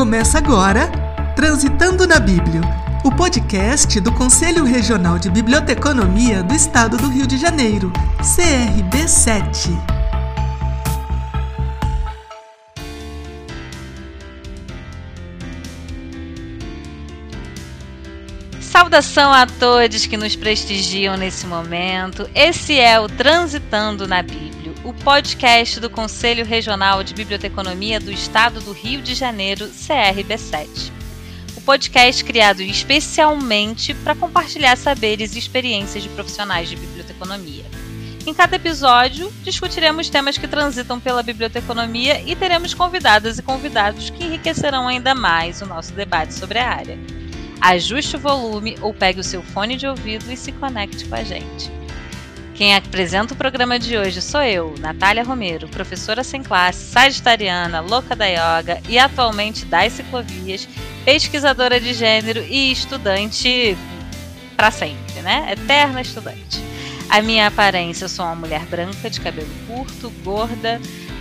Começa agora Transitando na Bíblia, o podcast do Conselho Regional de Biblioteconomia do Estado do Rio de Janeiro, CRB7. Saudação a todos que nos prestigiam nesse momento. Esse é o Transitando na Bíblia, o podcast do Conselho Regional de Biblioteconomia do Estado do Rio de Janeiro, CRB7. O podcast criado especialmente para compartilhar saberes e experiências de profissionais de biblioteconomia. Em cada episódio, discutiremos temas que transitam pela biblioteconomia e teremos convidadas e convidados que enriquecerão ainda mais o nosso debate sobre a área ajuste o volume ou pegue o seu fone de ouvido e se conecte com a gente. Quem apresenta o programa de hoje sou eu, Natália Romero, professora sem classe, sagitariana, louca da yoga e atualmente das ciclovias, pesquisadora de gênero e estudante para sempre, né? Eterna estudante. A minha aparência, eu sou uma mulher branca de cabelo curto, gorda,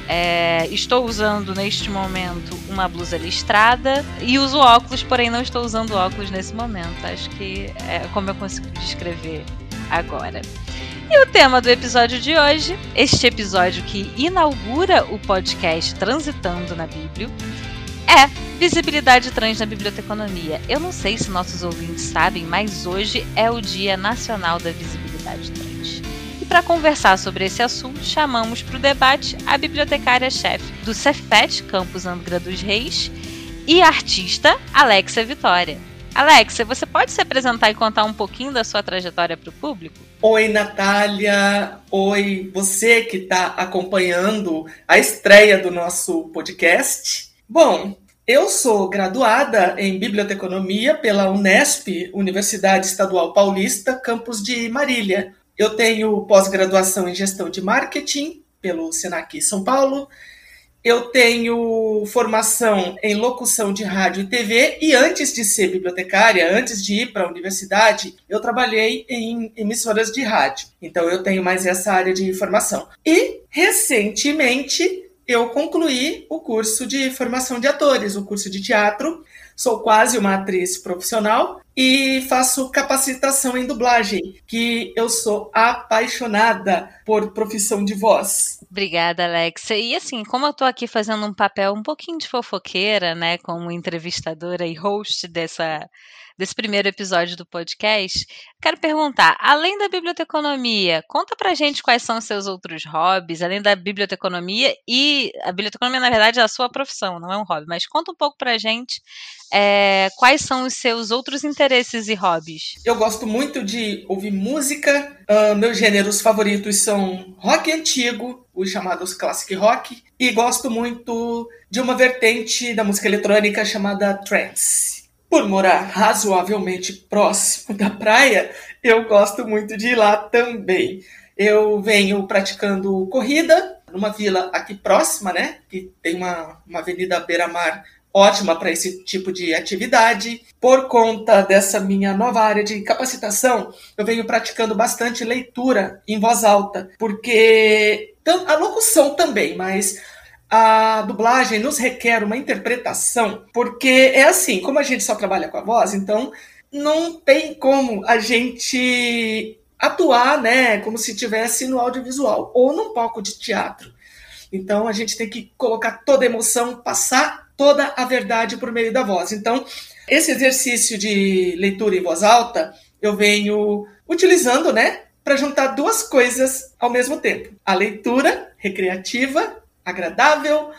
é, estou usando neste momento uma blusa listrada e uso óculos, porém não estou usando óculos nesse momento. Acho que é como eu consigo descrever agora. E o tema do episódio de hoje, este episódio que inaugura o podcast Transitando na Bíblia, é visibilidade trans na biblioteconomia. Eu não sei se nossos ouvintes sabem, mas hoje é o Dia Nacional da Visibilidade Trans para conversar sobre esse assunto, chamamos para o debate a bibliotecária-chefe do Cefet, Campus Angra dos Reis, e artista Alexia Vitória. Alexia, você pode se apresentar e contar um pouquinho da sua trajetória para o público? Oi, Natália. Oi, você que está acompanhando a estreia do nosso podcast. Bom, eu sou graduada em biblioteconomia pela Unesp, Universidade Estadual Paulista, campus de Marília. Eu tenho pós-graduação em gestão de marketing pelo Senac São Paulo. Eu tenho formação em locução de rádio e TV e antes de ser bibliotecária, antes de ir para a universidade, eu trabalhei em emissoras de rádio. Então eu tenho mais essa área de formação. E recentemente eu concluí o curso de formação de atores, o curso de teatro. Sou quase uma atriz profissional e faço capacitação em dublagem, que eu sou apaixonada por profissão de voz. Obrigada, Alexa. E assim, como eu tô aqui fazendo um papel um pouquinho de fofoqueira, né, como entrevistadora e host dessa desse primeiro episódio do podcast, quero perguntar, além da biblioteconomia, conta pra gente quais são os seus outros hobbies, além da biblioteconomia e a biblioteconomia, na verdade, é a sua profissão, não é um hobby, mas conta um pouco pra gente é, quais são os seus outros interesses e hobbies. Eu gosto muito de ouvir música, uh, meus gêneros favoritos são rock antigo, os chamados classic rock, e gosto muito de uma vertente da música eletrônica chamada trance. Por morar razoavelmente próximo da praia, eu gosto muito de ir lá também. Eu venho praticando corrida numa vila aqui próxima, né? Que tem uma, uma avenida beira-mar ótima para esse tipo de atividade. Por conta dessa minha nova área de capacitação, eu venho praticando bastante leitura em voz alta, porque a locução também, mas a dublagem nos requer uma interpretação, porque é assim, como a gente só trabalha com a voz, então não tem como a gente atuar, né, como se tivesse no audiovisual ou num palco de teatro. Então a gente tem que colocar toda a emoção, passar toda a verdade por meio da voz. Então, esse exercício de leitura em voz alta, eu venho utilizando, né, para juntar duas coisas ao mesmo tempo: a leitura recreativa agradável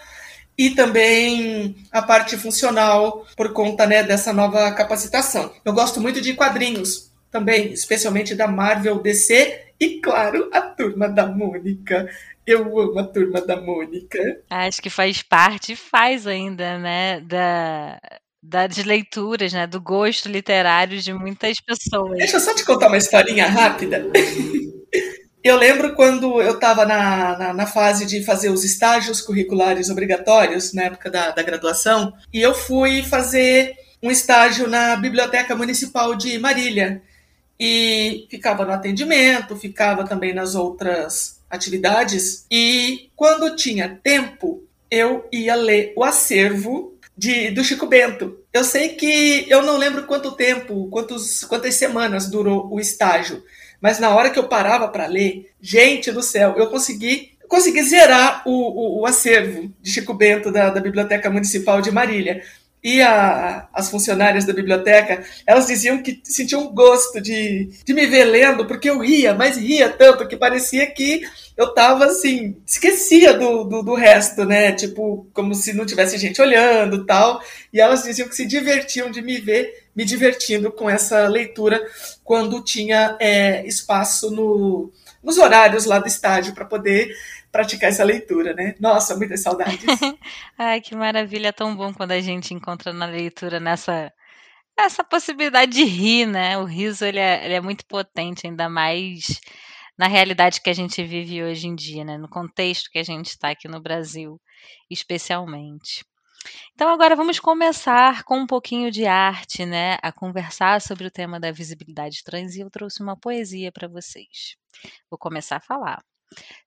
e também a parte funcional por conta né, dessa nova capacitação. Eu gosto muito de quadrinhos também, especialmente da Marvel DC e, claro, a turma da Mônica. Eu amo a turma da Mônica. Acho que faz parte, faz ainda, né, da, das leituras, né, do gosto literário de muitas pessoas. Deixa eu só te contar uma historinha rápida. Eu lembro quando eu estava na, na, na, fase de fazer os estágios curriculares obrigatórios, na época da, da graduação, e eu fui fazer um estágio na Biblioteca Municipal de Marília. E ficava no atendimento, ficava também nas outras atividades. E quando tinha tempo, eu ia ler o acervo de, do Chico Bento. Eu sei que eu não lembro quanto tempo, quantos, quantas semanas durou o estágio, mas na hora que eu parava para ler, gente do céu, eu consegui consegui zerar o, o, o acervo de Chico Bento da, da Biblioteca Municipal de Marília e a, as funcionárias da biblioteca, elas diziam que sentiam gosto de, de me ver lendo, porque eu ria, mas ria tanto que parecia que eu tava assim, esquecia do, do, do resto, né? Tipo, como se não tivesse gente olhando tal. E elas diziam que se divertiam de me ver me divertindo com essa leitura quando tinha é, espaço no, nos horários lá do estádio para poder praticar essa leitura, né? Nossa, muitas saudades. Ai, que maravilha, tão bom quando a gente encontra na leitura nessa essa possibilidade de rir, né? O riso ele é, ele é muito potente, ainda mais na realidade que a gente vive hoje em dia, né? No contexto que a gente está aqui no Brasil, especialmente. Então agora vamos começar com um pouquinho de arte, né? A conversar sobre o tema da visibilidade trans e eu trouxe uma poesia para vocês. Vou começar a falar.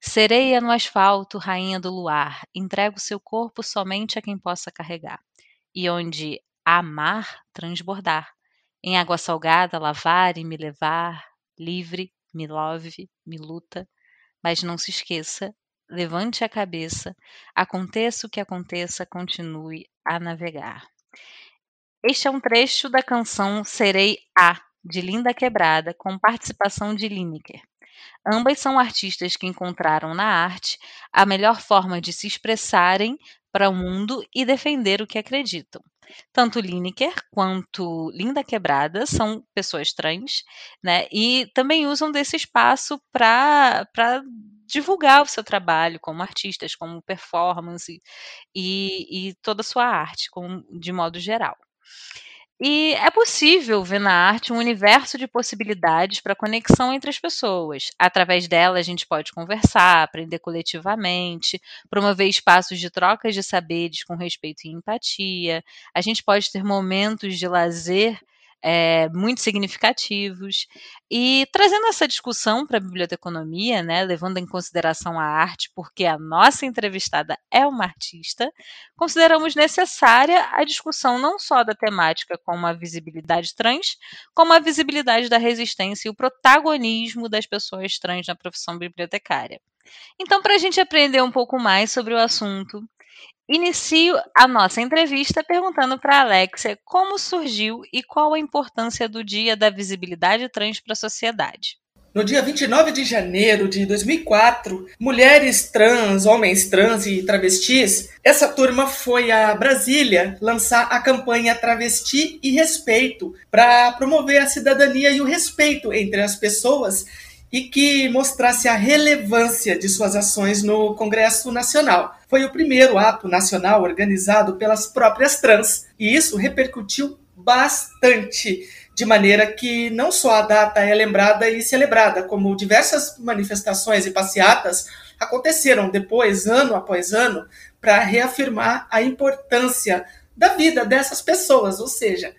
Sereia no asfalto, rainha do luar, entrego seu corpo somente a quem possa carregar. E onde amar transbordar, em água salgada lavar e me levar, livre, me love, me luta, mas não se esqueça, levante a cabeça, aconteça o que aconteça, continue a navegar. Este é um trecho da canção Serei A, de Linda Quebrada, com participação de Lineker. Ambas são artistas que encontraram na arte a melhor forma de se expressarem para o mundo e defender o que acreditam. Tanto Lineker quanto Linda Quebrada são pessoas trans, né? E também usam desse espaço para divulgar o seu trabalho como artistas, como performance e, e toda a sua arte, como, de modo geral. E é possível ver na arte um universo de possibilidades para conexão entre as pessoas. Através dela, a gente pode conversar, aprender coletivamente, promover espaços de trocas de saberes com respeito e empatia. A gente pode ter momentos de lazer é, muito significativos. E trazendo essa discussão para a biblioteconomia, né, levando em consideração a arte, porque a nossa entrevistada é uma artista, consideramos necessária a discussão não só da temática como a visibilidade trans, como a visibilidade da resistência e o protagonismo das pessoas trans na profissão bibliotecária. Então, para a gente aprender um pouco mais sobre o assunto, Inicio a nossa entrevista perguntando para a Alexia como surgiu e qual a importância do Dia da Visibilidade Trans para a sociedade. No dia 29 de janeiro de 2004, mulheres trans, homens trans e travestis, essa turma foi a Brasília lançar a campanha Travesti e Respeito para promover a cidadania e o respeito entre as pessoas e que mostrasse a relevância de suas ações no Congresso Nacional. Foi o primeiro ato nacional organizado pelas próprias trans, e isso repercutiu bastante, de maneira que não só a data é lembrada e celebrada, como diversas manifestações e passeatas aconteceram depois, ano após ano, para reafirmar a importância da vida dessas pessoas, ou seja,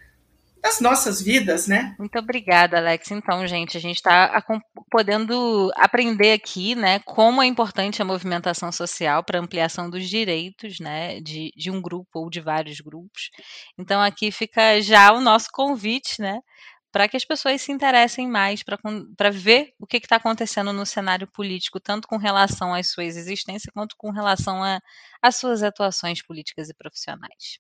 das nossas vidas, né? Muito obrigada, Alex. Então, gente, a gente está podendo aprender aqui, né, como é importante a movimentação social para ampliação dos direitos, né, de, de um grupo ou de vários grupos. Então, aqui fica já o nosso convite, né, para que as pessoas se interessem mais para ver o que está acontecendo no cenário político, tanto com relação às suas existências, quanto com relação às suas atuações políticas e profissionais.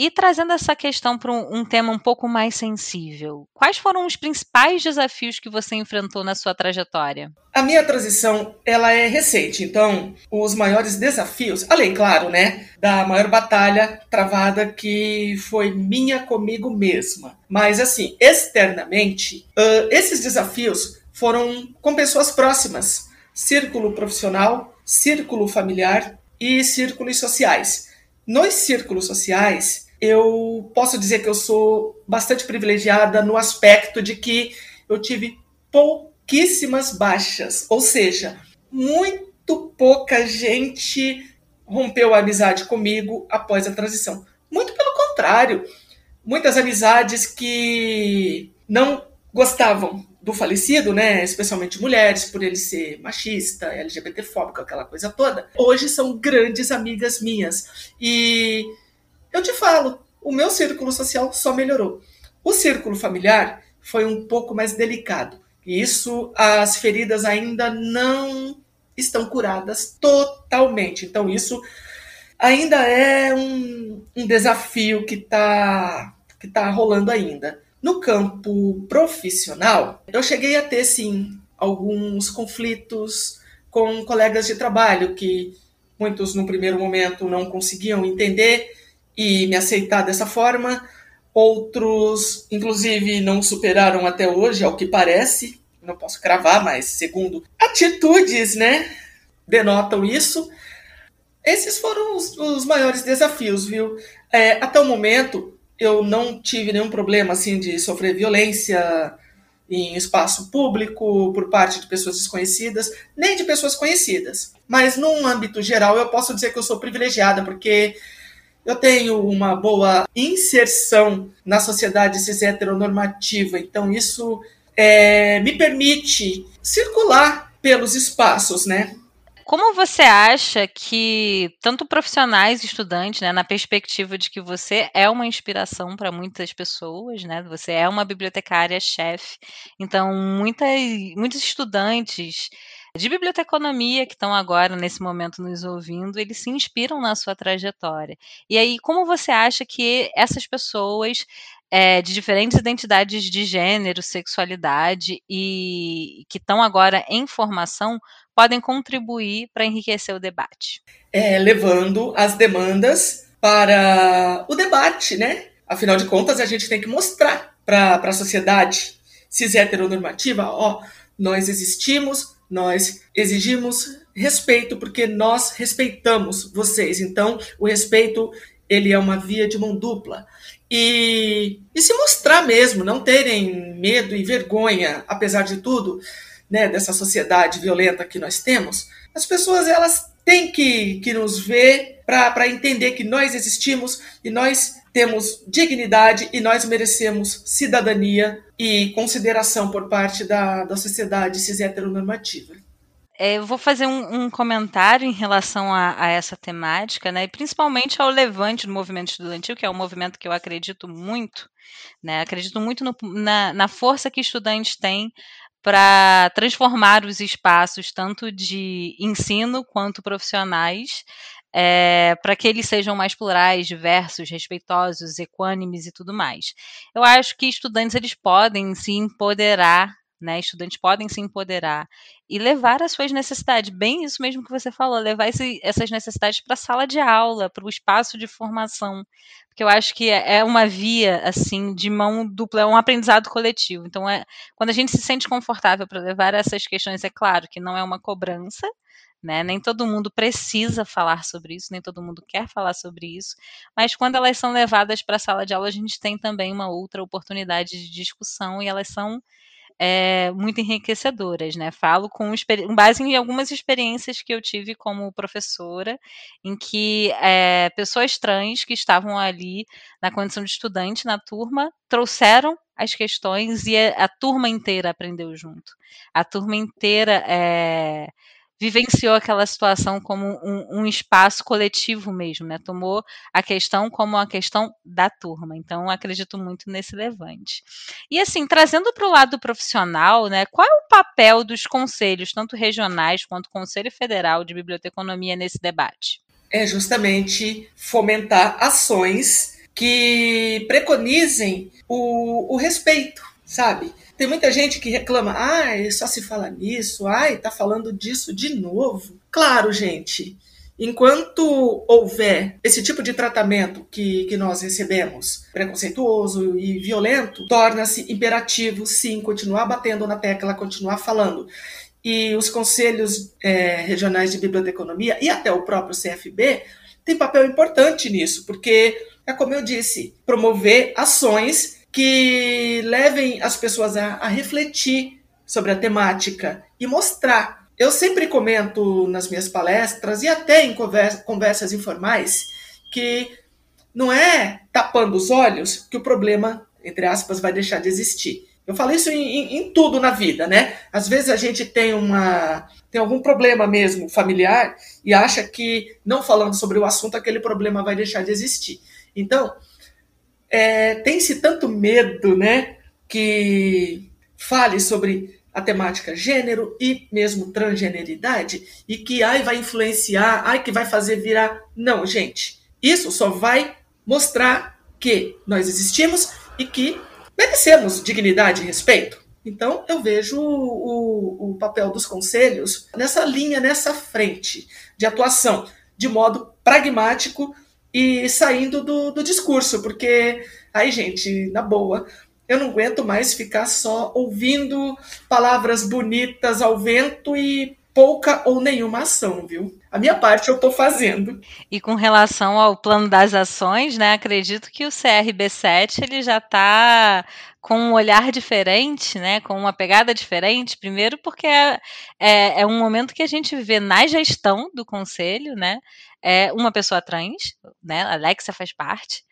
E trazendo essa questão para um, um, tema um pouco mais sensível, quais foram os principais desafios que você enfrentou na sua trajetória? A minha transição ela é recente, então os maiores desafios, além claro, né, da maior batalha travada que foi minha comigo mesma, mas assim externamente, uh, esses desafios foram com pessoas próximas, círculo profissional, círculo familiar e círculos sociais. Nos círculos sociais, eu posso dizer que eu sou bastante privilegiada no aspecto de que eu tive pouquíssimas baixas, ou seja, muito pouca gente rompeu a amizade comigo após a transição. Muito pelo contrário, muitas amizades que não gostavam do falecido, né, especialmente mulheres, por ele ser machista, LGBTfóbico, aquela coisa toda, hoje são grandes amigas minhas. E eu te falo, o meu círculo social só melhorou. O círculo familiar foi um pouco mais delicado. E isso, as feridas ainda não estão curadas totalmente. Então, isso ainda é um, um desafio que está que tá rolando ainda. No campo profissional, eu cheguei a ter, sim, alguns conflitos com colegas de trabalho que muitos, no primeiro momento, não conseguiam entender e me aceitar dessa forma. Outros, inclusive, não superaram até hoje, ao que parece. Não posso cravar, mas segundo atitudes, né, denotam isso. Esses foram os, os maiores desafios, viu? É, até o momento, eu não tive nenhum problema assim de sofrer violência em espaço público por parte de pessoas desconhecidas, nem de pessoas conhecidas. Mas num âmbito geral, eu posso dizer que eu sou privilegiada porque eu tenho uma boa inserção na sociedade cis heteronormativa, então isso é, me permite circular pelos espaços, né? Como você acha que tanto profissionais e estudantes, né, na perspectiva de que você é uma inspiração para muitas pessoas, né? Você é uma bibliotecária chefe, então muitas, muitos estudantes de biblioteconomia que estão agora nesse momento nos ouvindo, eles se inspiram na sua trajetória. E aí, como você acha que essas pessoas é, de diferentes identidades de gênero, sexualidade e que estão agora em formação podem contribuir para enriquecer o debate? É, levando as demandas para o debate, né? Afinal de contas, a gente tem que mostrar para a sociedade cis heteronormativa, ó, nós existimos, nós exigimos respeito porque nós respeitamos vocês. Então, o respeito ele é uma via de mão dupla. E, e se mostrar mesmo, não terem medo e vergonha, apesar de tudo, né, dessa sociedade violenta que nós temos, as pessoas elas têm que, que nos ver para entender que nós existimos e nós temos dignidade e nós merecemos cidadania e consideração por parte da, da sociedade cis heteronormativa. É, eu vou fazer um, um, comentário em relação a, a, essa temática, né, e principalmente ao levante do movimento estudantil, que é um movimento que eu acredito muito, né, acredito muito no, na, na força que estudantes têm para transformar os espaços, tanto de ensino quanto profissionais, é, para que eles sejam mais plurais, diversos, respeitosos, equânimes e tudo mais. Eu acho que estudantes eles podem se empoderar né? Estudantes podem se empoderar e levar as suas necessidades, bem isso mesmo que você falou, levar esse, essas necessidades para a sala de aula, para o espaço de formação, porque eu acho que é, é uma via assim de mão dupla, é um aprendizado coletivo. Então, é, quando a gente se sente confortável para levar essas questões, é claro que não é uma cobrança, né? Nem todo mundo precisa falar sobre isso, nem todo mundo quer falar sobre isso, mas quando elas são levadas para a sala de aula, a gente tem também uma outra oportunidade de discussão e elas são é, muito enriquecedoras, né? Falo com, base em algumas experiências que eu tive como professora, em que é, pessoas trans que estavam ali na condição de estudante na turma trouxeram as questões e a, a turma inteira aprendeu junto. A turma inteira é, vivenciou aquela situação como um, um, espaço coletivo mesmo, né? Tomou a questão como uma questão da turma. Então, acredito muito nesse levante. E assim, trazendo para o lado profissional, né? Qual é o papel dos conselhos, tanto regionais quanto Conselho Federal de Biblioteconomia nesse debate? É justamente fomentar ações que preconizem o, o respeito, sabe? Tem muita gente que reclama, ai, só se fala nisso, ai, tá falando disso de novo. Claro, gente, enquanto houver esse tipo de tratamento que, que nós recebemos, preconceituoso e violento, torna-se imperativo, sim, continuar batendo na tecla, continuar falando. E os conselhos é, regionais de biblioteconomia e até o próprio CFB têm papel importante nisso, porque, é como eu disse, promover ações que levem as pessoas a, a refletir sobre a temática e mostrar. Eu sempre comento nas minhas palestras e até em conversa, conversas informais que não é tapando os olhos que o problema, entre aspas, vai deixar de existir. Eu falo isso em, em, em, tudo na vida, né? Às vezes a gente tem uma tem algum problema mesmo familiar e acha que não falando sobre o assunto aquele problema vai deixar de existir. Então é, tem-se tanto medo, né, que fale sobre a temática gênero e mesmo transgeneridade e que ai vai influenciar, ai que vai fazer virar. Não, gente. Isso só vai mostrar que nós existimos e que merecemos dignidade e respeito. Então, eu vejo o, o, papel dos conselhos nessa linha, nessa frente de atuação, de modo pragmático e saindo do, do discurso, porque aí, gente, na boa, eu não aguento mais ficar só ouvindo palavras bonitas ao vento e pouca ou nenhuma ação, viu? A minha parte eu estou fazendo. E com relação ao plano das ações, né? Acredito que o CRB7 ele já está com um olhar diferente, né? Com uma pegada diferente. Primeiro porque é, é, é um momento que a gente vê na gestão do conselho, né? É uma pessoa trans, né? A Alexia faz parte.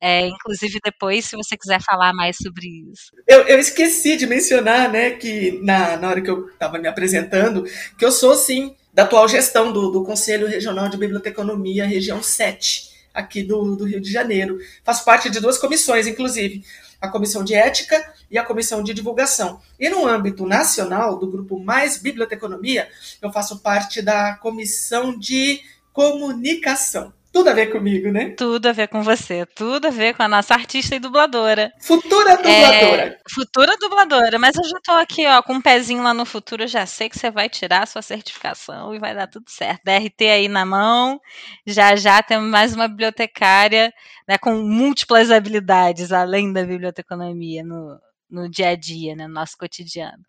É, inclusive, depois, se você quiser falar mais sobre isso. Eu, eu esqueci de mencionar, né, que na, na hora que eu estava me apresentando, que eu sou, sim, da atual gestão do, do Conselho Regional de Biblioteconomia, região 7, aqui do, do Rio de Janeiro. Faço parte de duas comissões, inclusive, a Comissão de Ética e a Comissão de Divulgação. E no âmbito nacional, do grupo Mais Biblioteconomia, eu faço parte da Comissão de Comunicação. Tudo a ver comigo, né? Tudo a ver com você. Tudo a ver com a nossa artista e dubladora. Futura é, dubladora. É, futura dubladora. Mas eu já tô aqui, ó, com um pezinho lá no futuro. Eu já sei que você vai tirar a sua certificação e vai dar tudo certo. DRT aí na mão. Já já temos mais uma bibliotecária né, com múltiplas habilidades, além da biblioteconomia no, no dia a dia, né, no nosso cotidiano.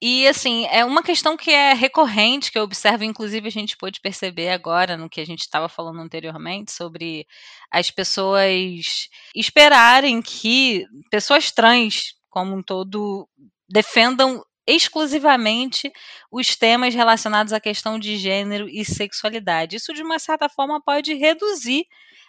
E assim, é uma questão que é recorrente, que eu observo, inclusive a gente pôde perceber agora no que a gente estava falando anteriormente, sobre as pessoas esperarem que pessoas trans, como um todo, defendam exclusivamente os temas relacionados à questão de gênero e sexualidade. Isso, de uma certa forma, pode reduzir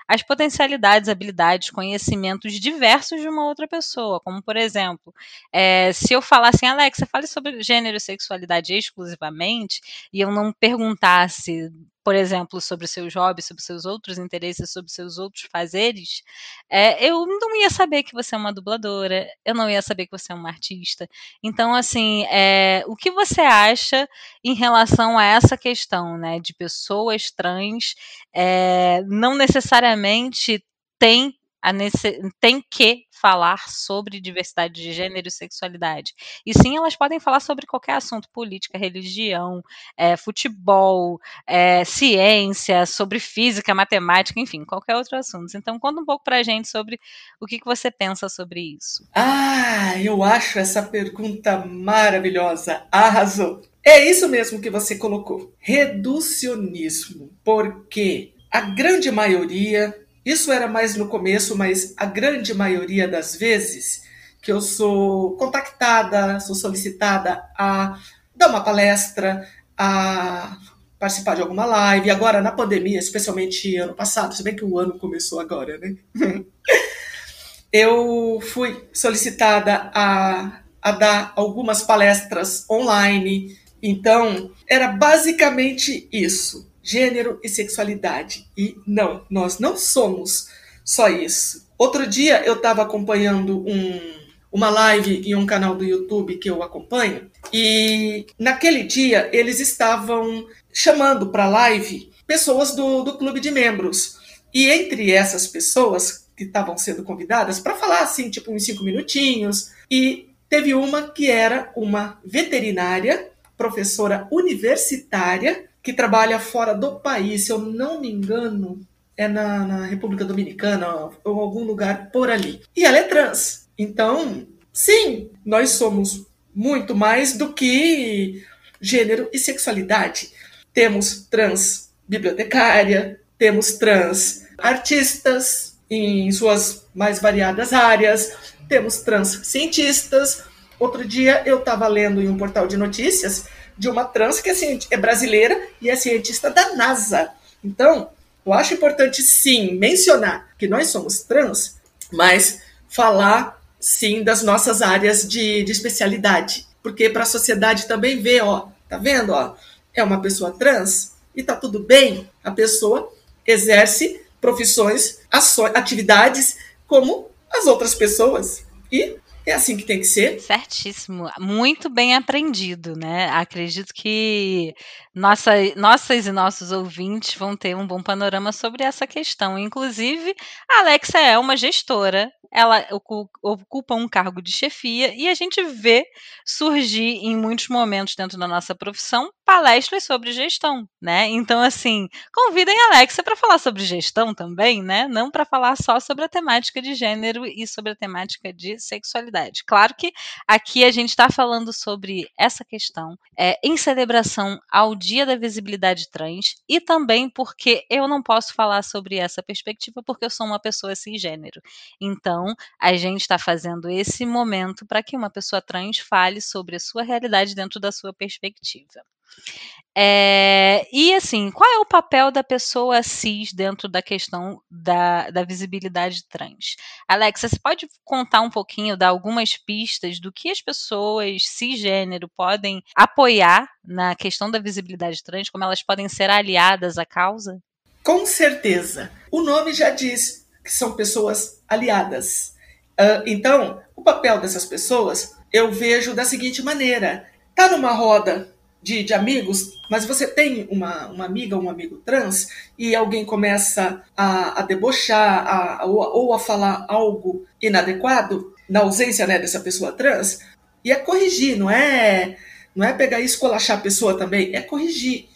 as potencialidades, habilidades, conhecimentos diversos de uma outra pessoa. Como, por exemplo, é, se eu falasse, assim, Alexa, fale sobre gênero e sexualidade exclusivamente, e eu não perguntasse por exemplo, sobre seus hobbies, sobre seus outros interesses, sobre seus outros fazeres, é, eu não ia saber que você é uma dubladora, eu não ia saber que você é uma artista. Então, assim, é, o que você acha em relação a essa questão, né, de pessoas trans é, não necessariamente têm nesse, tem que falar sobre diversidade de gênero e sexualidade. E sim, elas podem falar sobre qualquer assunto, política, religião, é, futebol, é, ciência, sobre física, matemática, enfim, qualquer outro assunto. Então, conta um pouco pra gente sobre o que, que você pensa sobre isso. Ah, eu acho essa pergunta maravilhosa. Arrasou. É isso mesmo que você colocou. Reducionismo. Porque a grande maioria isso era mais no começo, mas a grande maioria das vezes que eu sou contactada, sou solicitada a dar uma palestra, a participar de alguma live. Agora, na pandemia, especialmente ano passado, se bem que o ano começou agora, né? eu fui solicitada a, a dar algumas palestras online. Então, era basicamente isso gênero e sexualidade. E não, nós não somos só isso. Outro dia eu estava acompanhando um, uma live em um canal do YouTube que eu acompanho, e naquele dia eles estavam chamando para live pessoas do, do clube de membros. E entre essas pessoas que estavam sendo convidadas para falar assim, tipo uns cinco minutinhos, e teve uma que era uma veterinária, professora universitária, que trabalha fora do país, se eu não me engano, é na, na República Dominicana ou algum lugar por ali. E ela é trans. Então, sim, nós somos muito mais do que gênero e sexualidade. Temos trans bibliotecária, temos trans artistas em suas mais variadas áreas, temos trans cientistas. Outro dia eu estava lendo em um portal de notícias de uma trans que é, é brasileira e é cientista da NASA. Então, eu acho importante sim mencionar que nós somos trans, mas falar sim, das nossas áreas de, de especialidade. Porque para a sociedade também ver, ó, tá vendo, ó, é uma pessoa trans e tá tudo bem, a pessoa exerce profissões, ações, atividades como as outras pessoas. E é assim que tem que ser. Certíssimo. Muito bem aprendido, né? Acredito que nossa, nossas e nossos ouvintes vão ter um bom panorama sobre essa questão. Inclusive, a Alexa é uma gestora ela ocupa um cargo de chefia e a gente vê surgir em muitos momentos dentro da nossa profissão palestras sobre gestão, né? Então, assim, convidem a Alexa para falar sobre gestão também, né? Não para falar só sobre a temática de gênero e sobre a temática de sexualidade. Claro que aqui a gente está falando sobre essa questão é, em celebração ao Dia da Visibilidade Trans e também porque eu não posso falar sobre essa perspectiva porque eu sou uma pessoa cisgênero. Então, a gente está fazendo esse momento para que uma pessoa trans fale sobre a sua realidade dentro da sua perspectiva. É, e assim, qual é o papel da pessoa cis dentro da questão da, da visibilidade trans? Alexa, você pode contar um pouquinho, dar algumas pistas do que as pessoas cisgênero podem apoiar na questão da visibilidade trans, como elas podem ser aliadas à causa? Com certeza. O nome já diz que são pessoas aliadas. Uh, então, o papel dessas pessoas eu vejo da seguinte maneira: tá numa roda de, de amigos, mas você tem uma, uma amiga um amigo trans e alguém começa a, a debochar a, ou, ou, a falar algo inadequado, na ausência né, dessa pessoa trans, e é corrigir, não é, não é pegar e escolachar a pessoa também, é corrigir,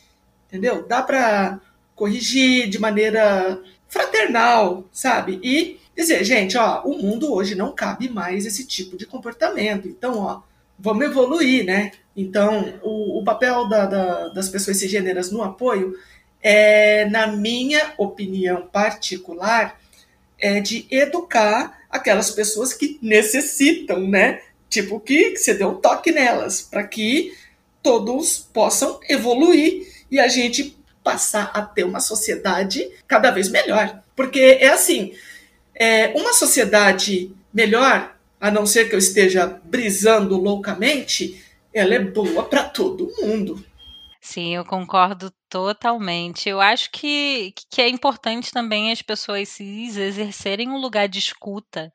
entendeu? Dá para corrigir de maneira fraternal, sabe? E dizer, gente, ó, o mundo hoje não cabe mais esse tipo de comportamento. Então, ó, vamos evoluir, né? Então, o, o papel da, da, das pessoas cisgêneras no apoio é, na minha opinião particular, é de educar aquelas pessoas que necessitam, né? Tipo, que, que você dê um toque nelas, para que todos possam evoluir e a gente passar a ter uma sociedade cada vez melhor. Porque é assim, é, uma sociedade melhor, a não ser que eu esteja brisando loucamente, ela é boa para todo mundo. Sim, eu concordo totalmente. Eu acho que, que é importante também as pessoas cis exercerem um lugar de escuta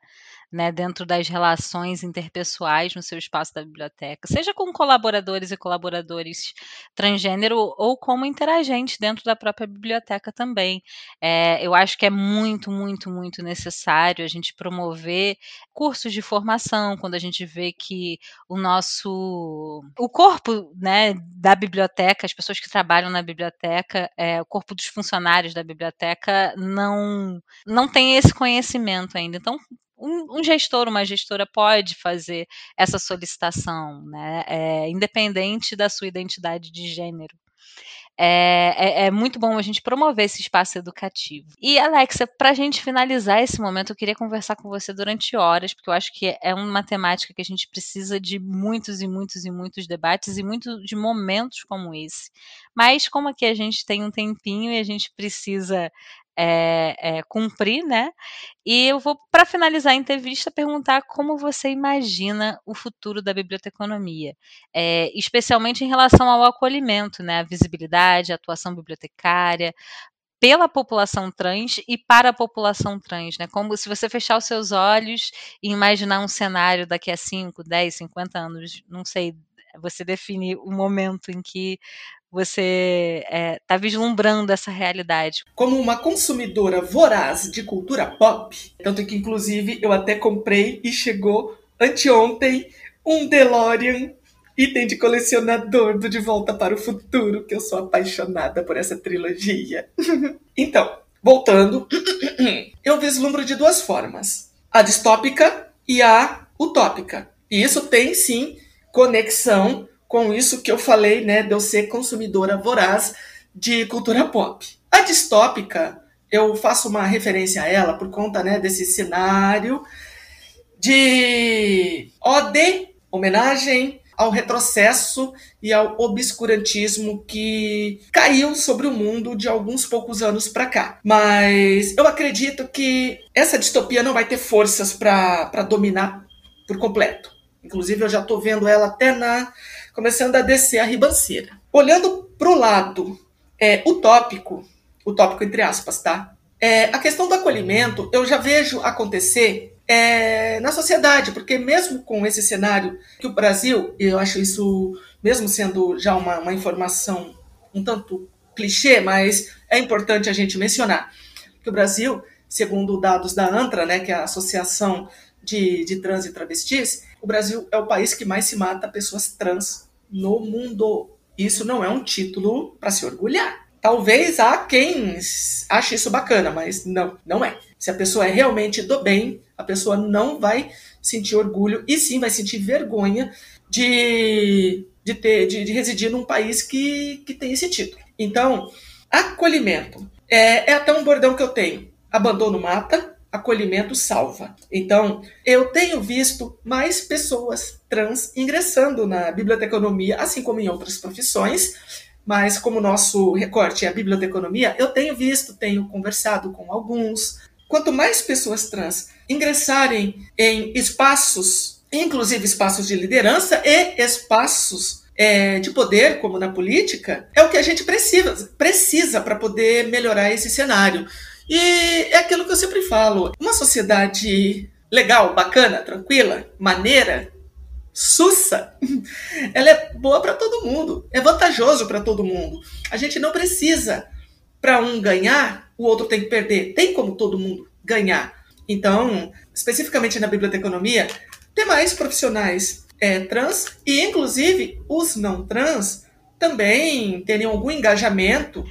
né, dentro das relações interpessoais no seu espaço da biblioteca, seja com colaboradores e colaboradores transgênero ou como interagente dentro da própria biblioteca também. É, eu acho que é muito, muito, muito necessário a gente promover cursos de formação quando a gente vê que o nosso o corpo né, da biblioteca, as pessoas que trabalham na biblioteca, é, o corpo dos funcionários da biblioteca não não tem esse conhecimento ainda. Então, um, um, gestor, uma gestora pode fazer essa solicitação, né? É, independente da sua identidade de gênero. É, é, é, muito bom a gente promover esse espaço educativo. E, Alexa, para a gente finalizar esse momento, eu queria conversar com você durante horas, porque eu acho que é uma temática que a gente precisa de muitos e muitos e muitos debates e muitos de momentos como esse. Mas, como aqui a gente tem um tempinho e a gente precisa é, é, cumprir, né? E eu vou, para finalizar a entrevista, perguntar como você imagina o futuro da biblioteconomia, é, especialmente em relação ao acolhimento, né? A visibilidade, a atuação bibliotecária, pela população trans e para a população trans, né? Como se você fechar os seus olhos e imaginar um cenário daqui a 5, 10, 50 anos, não sei, você define o momento em que você está é, tá vislumbrando essa realidade? Como uma consumidora voraz de cultura pop, tanto que inclusive eu até comprei e chegou anteontem um DeLorean item de colecionador do De Volta para o Futuro, que eu sou apaixonada por essa trilogia. então, voltando, eu vislumbro de duas formas: a distópica e a utópica. E isso tem sim conexão com isso que eu falei, né, de eu ser consumidora voraz de cultura pop. A distópica, eu faço uma referência a ela por conta, né, desse cenário de ode, homenagem ao retrocesso e ao obscurantismo que caiu sobre o mundo de alguns poucos anos para cá. Mas eu acredito que essa distopia não vai ter forças para dominar por completo. Inclusive, eu já estou vendo ela até na. Começando a descer a ribanceira. Olhando para o lado é, utópico, utópico entre aspas, tá? É, a questão do acolhimento eu já vejo acontecer é, na sociedade, porque mesmo com esse cenário que o Brasil, e eu acho isso, mesmo sendo já uma, uma informação um tanto clichê, mas é importante a gente mencionar, que o Brasil, segundo dados da ANTRA, né, que é a Associação de, de Trans e Travestis, o Brasil é o país que mais se mata pessoas trans no mundo. Isso não é um título para se orgulhar. Talvez há quem ache isso bacana, mas não, não é. Se a pessoa é realmente do bem, a pessoa não vai sentir orgulho e sim vai sentir vergonha de, de, ter, de, de residir num país que, que tem esse título. Então, acolhimento é, é até um bordão que eu tenho. Abandono mata, acolhimento salva. Então, eu tenho visto mais pessoas trans ingressando na biblioteconomia, assim como em outras profissões, mas como nosso recorte é a biblioteconomia, eu tenho visto, tenho conversado com alguns. Quanto mais pessoas trans ingressarem em espaços, inclusive espaços de liderança e espaços é, de poder, como na política, é o que a gente precisa, precisa para poder melhorar esse cenário. E é aquilo que eu sempre falo: uma sociedade legal, bacana, tranquila, maneira, sussa, ela é boa para todo mundo, é vantajoso para todo mundo. A gente não precisa, para um ganhar, o outro tem que perder. Tem como todo mundo ganhar. Então, especificamente na biblioteconomia, tem mais profissionais é, trans e, inclusive, os não trans também terem algum engajamento.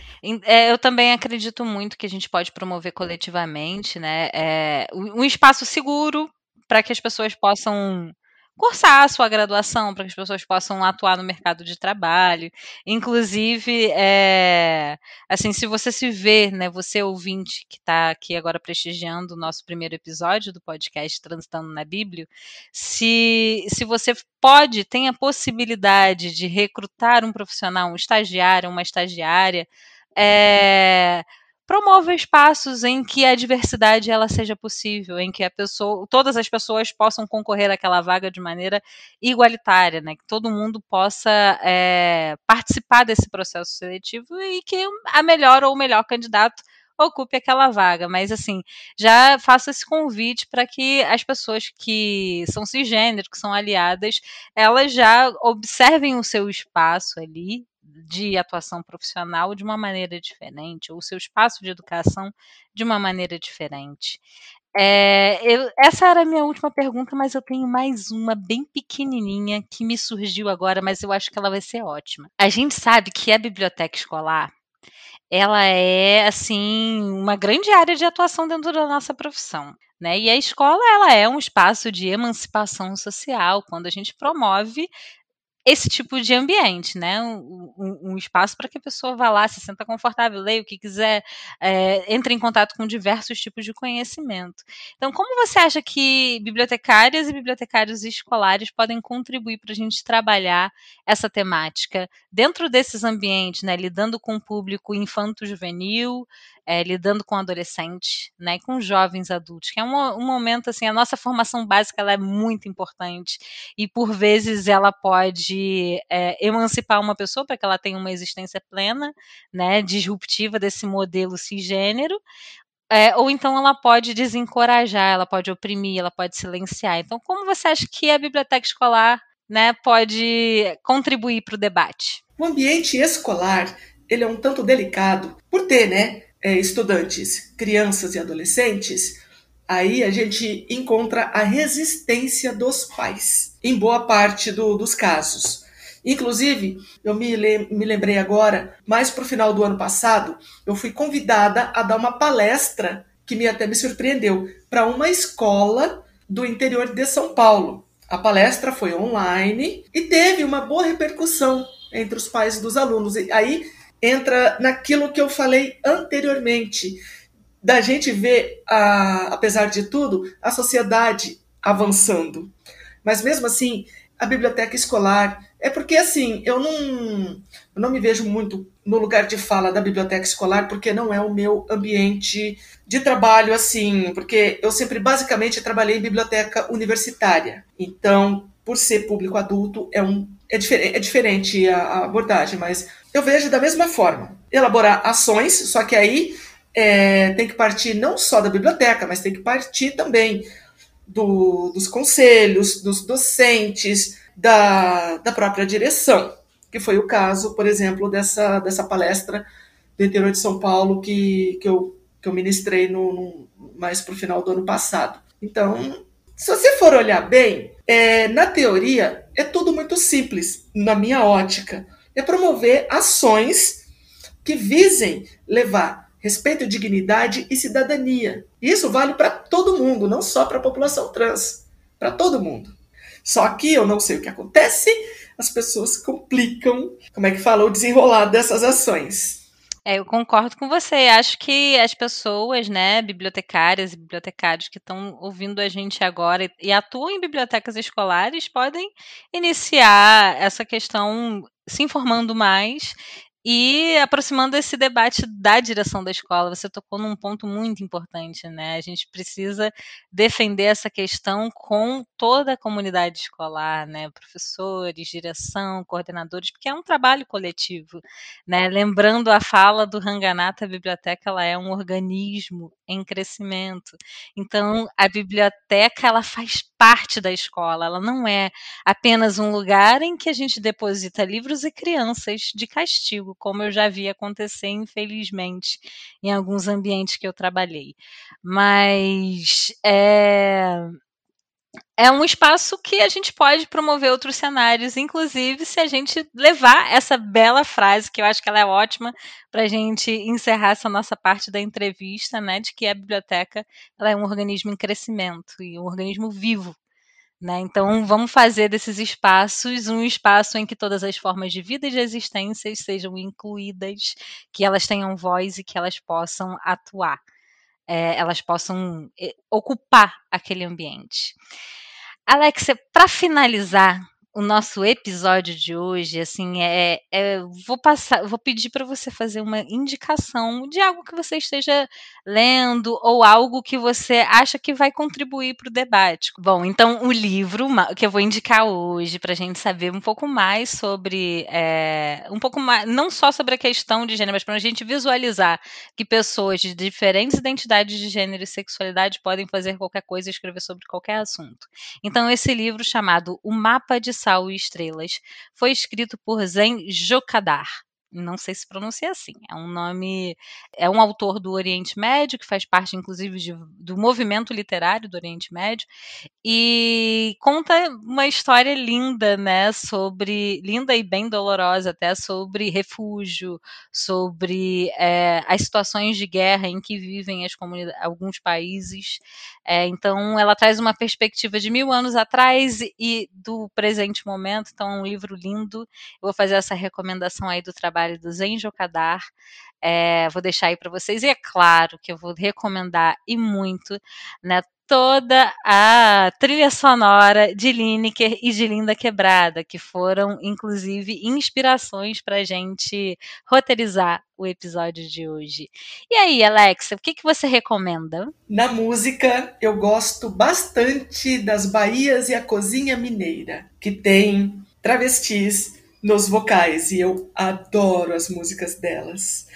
É, eu também acredito muito que a gente pode promover coletivamente, né? É, um espaço seguro para que as pessoas possam cursar a sua graduação, para que as pessoas possam atuar no mercado de trabalho. Inclusive, é, assim, se você se vê, né, você ouvinte que está aqui agora prestigiando o nosso primeiro episódio do podcast Transitando na Bíblia, se, se você pode, tem a possibilidade de recrutar um profissional, um estagiário, uma estagiária, é, promova espaços em que a diversidade ela seja possível, em que a pessoa, todas as pessoas possam concorrer àquela vaga de maneira igualitária, né? Que todo mundo possa é, participar desse processo seletivo e que a melhor ou o melhor candidato ocupe aquela vaga. Mas assim, já faço esse convite para que as pessoas que são cisgênero, que são aliadas, elas já observem o seu espaço ali, de atuação profissional de uma maneira diferente, ou o seu espaço de educação de uma maneira diferente. É, eu, essa era a minha última pergunta, mas eu tenho mais uma bem pequenininha que me surgiu agora, mas eu acho que ela vai ser ótima. A gente sabe que a biblioteca escolar ela é assim uma grande área de atuação dentro da nossa profissão. Né? E a escola ela é um espaço de emancipação social, quando a gente promove esse tipo de ambiente, né? Um, um, um espaço para que a pessoa vá lá, se sinta confortável, leia o que quiser, é, entre em contato com diversos tipos de conhecimento. Então, como você acha que bibliotecárias e bibliotecários escolares podem contribuir para a gente trabalhar essa temática dentro desses ambientes, né? Lidando com o público infanto-juvenil, é, lidando com adolescentes, né, com jovens adultos, que é um, um, momento assim, a nossa formação básica ela é muito importante e por vezes ela pode é, emancipar uma pessoa para que ela tenha uma existência plena, né, disruptiva desse modelo cisgênero, é, ou então ela pode desencorajar, ela pode oprimir, ela pode silenciar. Então, como você acha que a biblioteca escolar né, pode contribuir para o debate? O ambiente escolar ele é um tanto delicado por ter, né, é, estudantes, crianças e adolescentes, aí a gente encontra a resistência dos pais, em boa parte do, dos casos. Inclusive, eu me, me lembrei agora, mais para o final do ano passado, eu fui convidada a dar uma palestra que me até me surpreendeu para uma escola do interior de São Paulo. A palestra foi online e teve uma boa repercussão entre os pais dos alunos. E aí entra naquilo que eu falei anteriormente, da gente ver, a, apesar de tudo, a sociedade avançando. Mas mesmo assim, a biblioteca escolar É porque, assim, eu não, eu não me vejo muito no lugar de fala da biblioteca escolar, porque não é o meu ambiente de trabalho, assim, porque eu sempre, basicamente, trabalhei em biblioteca universitária. Então, por ser público adulto, é, um, é, difer é diferente a, a abordagem, mas eu vejo da mesma forma. Elaborar ações, só que aí é, tem que partir não só da biblioteca, mas tem que partir também do, dos conselhos, dos docentes, da, da própria direção, que foi o caso, por exemplo, dessa, dessa palestra do interior de São Paulo que, que, eu, que eu ministrei no, no mais para o final do ano passado. Então, se você for olhar bem, é, na teoria é tudo muito simples, na minha ótica. É promover ações que visem levar respeito, dignidade e cidadania. Isso vale para todo mundo, não só para a população trans, para todo mundo. Só que eu não sei o que acontece, as pessoas complicam, como é que fala, o desenrolar dessas ações. É, eu concordo com você. Acho que as pessoas, né, bibliotecárias e bibliotecários que estão ouvindo a gente agora e, e atuam em bibliotecas escolares podem iniciar essa questão se informando mais e aproximando esse debate da direção da escola, você tocou num ponto muito importante, né? A gente precisa defender essa questão com toda a comunidade escolar, né? Professores, direção, coordenadores, porque é um trabalho coletivo, né? Lembrando a fala do Ranganatha, a biblioteca ela é um organismo em crescimento. Então, a biblioteca ela faz parte da escola, ela não é apenas um lugar em que a gente deposita livros e crianças de castigo, como eu já vi acontecer, infelizmente, em alguns ambientes que eu trabalhei. Mas é, é um espaço que a gente pode promover outros cenários, inclusive se a gente levar essa bela frase, que eu acho que ela é ótima, para a gente encerrar essa nossa parte da entrevista, né, de que a biblioteca ela é um organismo em crescimento e um organismo vivo. Né? Então, vamos fazer desses espaços um espaço em que todas as formas de vida e de existência sejam incluídas, que elas tenham voz e que elas possam atuar é, elas possam eh, ocupar aquele ambiente. Alexia, para finalizar, o nosso episódio de hoje, assim, é, é vou passar, vou pedir para você fazer uma indicação de algo que você esteja lendo ou algo que você acha que vai contribuir para o debate. Bom, então o livro que eu vou indicar hoje para a gente saber um pouco mais sobre, é, um pouco mais, não só sobre a questão de gênero, mas para a gente visualizar que pessoas de diferentes identidades de gênero e sexualidade podem fazer qualquer coisa e escrever sobre qualquer assunto. Então esse livro chamado O Mapa de Sal e Estrelas foi escrito por Zen Jokadar. Não sei se pronuncia assim. É um nome. É um autor do Oriente Médio, que faz parte, inclusive, de, do movimento literário do Oriente Médio, e conta uma história linda, né? Sobre. linda e bem dolorosa, até sobre refúgio, sobre é, as situações de guerra em que vivem as alguns países. É, então, ela traz uma perspectiva de mil anos atrás e do presente momento. Então, é um livro lindo. Eu vou fazer essa recomendação aí do trabalho do Zen Jokadar. É, vou deixar aí para vocês. E é claro que eu vou recomendar e muito né, toda a trilha sonora de Lineker e de Linda Quebrada, que foram, inclusive, inspirações para a gente roteirizar o episódio de hoje. E aí, Alexa, o que, que você recomenda? Na música, eu gosto bastante das Bahias e a Cozinha Mineira, que tem travestis nos vocais, e eu adoro as músicas delas.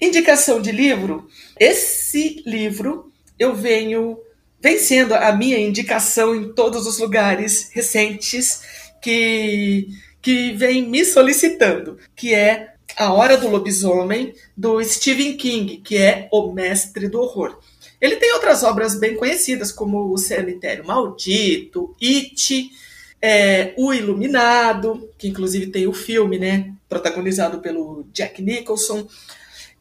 Indicação de livro: esse livro eu venho vem sendo a minha indicação em todos os lugares recentes que, que vem me solicitando, que é A Hora do Lobisomem, do Stephen King, que é o mestre do horror. Ele tem outras obras bem conhecidas, como O Cemitério Maldito, It, é, O Iluminado, que inclusive tem o filme, né, protagonizado pelo Jack Nicholson.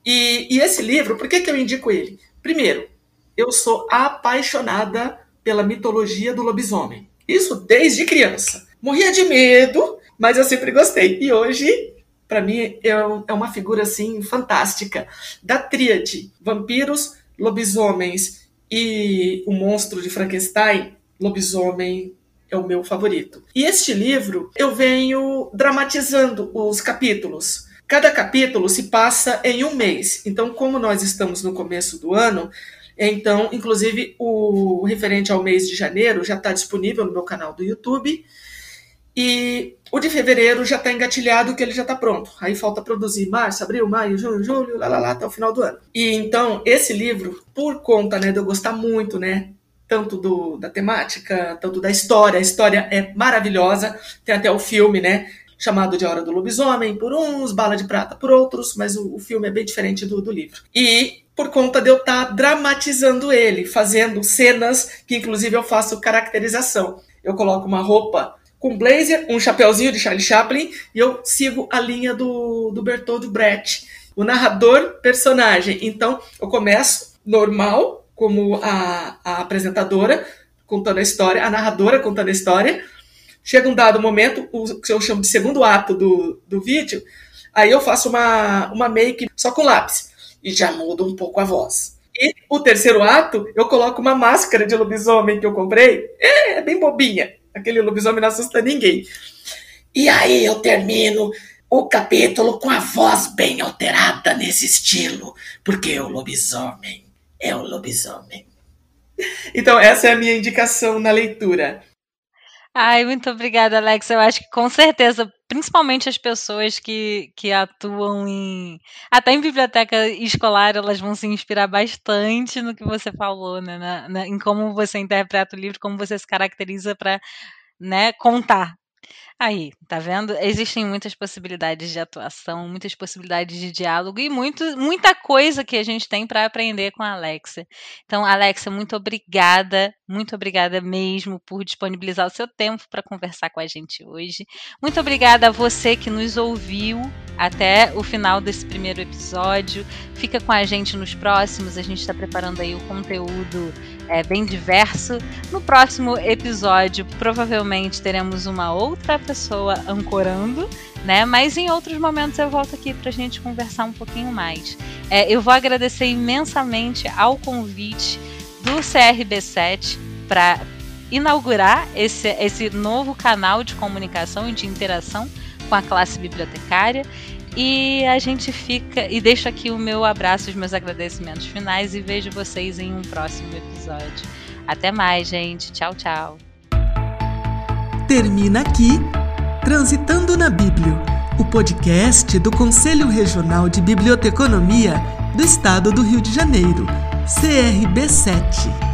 E, e esse livro, por que, que eu indico ele? Primeiro, eu sou apaixonada pela mitologia do lobisomem. Isso desde criança. Morria de medo, mas eu sempre gostei. E hoje, para mim, é, é uma figura assim fantástica da tríade: vampiros, lobisomens e o monstro de Frankenstein. Lobisomem é o meu favorito. E este livro eu venho dramatizando os capítulos. Cada capítulo se passa em um mês. Então, como nós estamos no começo do ano, então, inclusive, o referente ao mês de janeiro já está disponível no meu canal do YouTube. E o de fevereiro já está engatilhado que ele já está pronto. Aí falta produzir março, abril, maio, junho, julho, lá, lá, lá, até o final do ano. E então, esse livro, por conta né, de eu gostar muito, né? Tanto do, da temática, tanto da história. A história é maravilhosa. Tem até o filme, né? Chamado de Hora do Lobisomem, por uns, Bala de Prata por outros, mas o, o filme é bem diferente do, do livro. E por conta de eu estar tá dramatizando ele, fazendo cenas que, inclusive, eu faço caracterização. Eu coloco uma roupa com blazer, um chapéuzinho de Charlie Chaplin, e eu sigo a linha do, do Bertold Brecht, o narrador personagem. Então, eu começo normal, como a, a apresentadora, contando a história, a narradora contando a história. Chega um dado momento, o que eu chamo de segundo ato do, do vídeo, aí eu faço uma, uma make só com lápis, e já muda um pouco a voz. E o terceiro ato, eu coloco uma máscara de lobisomem que eu comprei, é, é bem bobinha Aquele lobisomem não assusta ninguém. E aí eu termino o capítulo com a voz bem alterada nesse estilo, porque o lobisomem é o lobisomem. Então, essa é a minha indicação na leitura. Ai, muito obrigada, Alex. Eu acho que com certeza, principalmente as pessoas que, que atuam em. Até em biblioteca escolar, elas vão se inspirar bastante no que você falou, né? Na, na, em como você interpreta o livro, como você se caracteriza para né, contar Aí, tá vendo? Existem muitas possibilidades de atuação, muitas possibilidades de diálogo e muito, muita coisa que a gente tem para aprender com a Alexa. Então, Alexa, muito obrigada, muito obrigada mesmo por disponibilizar o seu tempo para conversar com a gente hoje. Muito obrigada a você que nos ouviu até o final desse primeiro episódio. Fica com a gente nos próximos, a gente está preparando aí o conteúdo é, bem diverso. No próximo episódio, provavelmente teremos uma outra pessoa ancorando, né? Mas em outros momentos eu volto aqui para a gente conversar um pouquinho mais. É, eu vou agradecer imensamente ao convite do CRB7 para inaugurar esse, esse novo canal de comunicação e de interação com a classe bibliotecária. E a gente fica. E deixo aqui o meu abraço, os meus agradecimentos finais e vejo vocês em um próximo episódio. Até mais, gente. Tchau, tchau. Termina aqui Transitando na Bíblia, o podcast do Conselho Regional de Biblioteconomia do Estado do Rio de Janeiro, CRB7.